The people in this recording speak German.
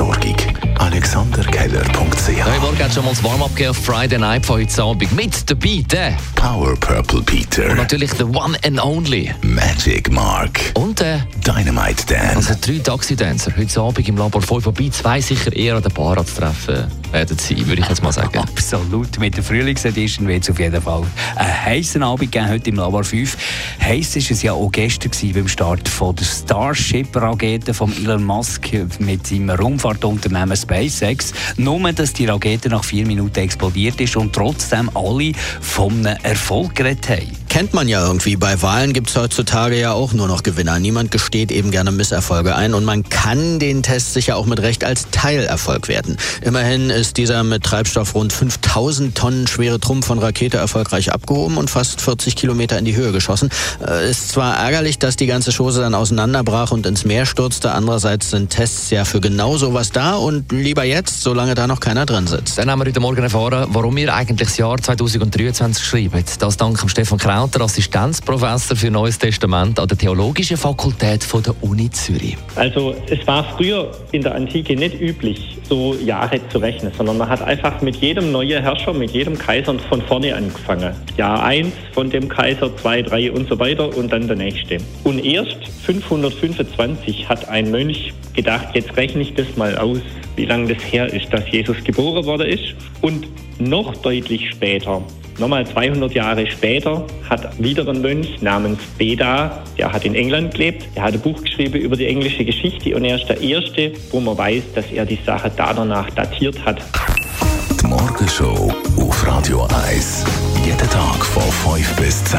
und Entsorgung. AlexanderKeller.ch Heute Morgen hat schon mal das Warm-up auf Friday Night von heute Abend. Mit dabei der Power Purple Peter. und natürlich der One and Only. Magic Mark. Und der, Dynamite Dan. also drei Taxi-Dancer. Heute Abend im Labor 5 vorbei. Zwei sicher eher an der Bar treffen werden sein, würde ich jetzt mal sagen. Absolut. Mit der Frühlingsedition wird es auf jeden Fall einen heißen Abend geben, heute im Labor 5. Heiß war es ja auch gestern beim Start von der Starship-Rakete von Elon Musk mit seinem Raumfahrtunternehmen SpaceX. Nur, dass die Rakete nach vier Minuten explodiert ist und trotzdem alle einem Erfolg geredet haben. Kennt man ja irgendwie. Bei Wahlen gibt es heutzutage ja auch nur noch Gewinner. Niemand gesteht eben gerne Misserfolge ein und man kann den Test sicher auch mit Recht als Teilerfolg werten. Immerhin ist dieser mit Treibstoff rund 5000 Tonnen schwere Trumpf von Rakete erfolgreich abgehoben und fast 40 Kilometer in die Höhe geschossen. Äh, ist zwar ärgerlich, dass die ganze Chose dann auseinanderbrach und ins Meer stürzte. Andererseits sind Tests ja für genau sowas da und lieber jetzt, solange da noch keiner drin sitzt. Dann haben wir heute Morgen erfahren, warum wir eigentlich das Jahr 2023 schreiben. Das dank dem Stefan Krauter, Assistenzprofessor für Neues Testament an der Theologischen Fakultät von der Uni Zürich. Also es war früher in der Antike nicht üblich, so Jahre zu rechnen, sondern man hat einfach mit jedem neuen Herrscher, mit jedem Kaiser von vorne angefangen. Jahr 1 von dem Kaiser, 2, 3 und so weiter und dann der nächste. Und erst 525 hat ein Mönch gedacht, jetzt rechne ich das mal aus, wie lange das her ist, dass Jesus geboren worden ist. Und noch deutlich später, nochmal 200 Jahre später, hat wieder ein Mönch namens Beda, der hat in England gelebt, der hat ein Buch geschrieben über die englische Geschichte und er ist der Erste, wo man weiß, dass er die Sache da danach datiert hat. Die Morgenshow auf Radio 1. Jeden Tag von 5 bis 10.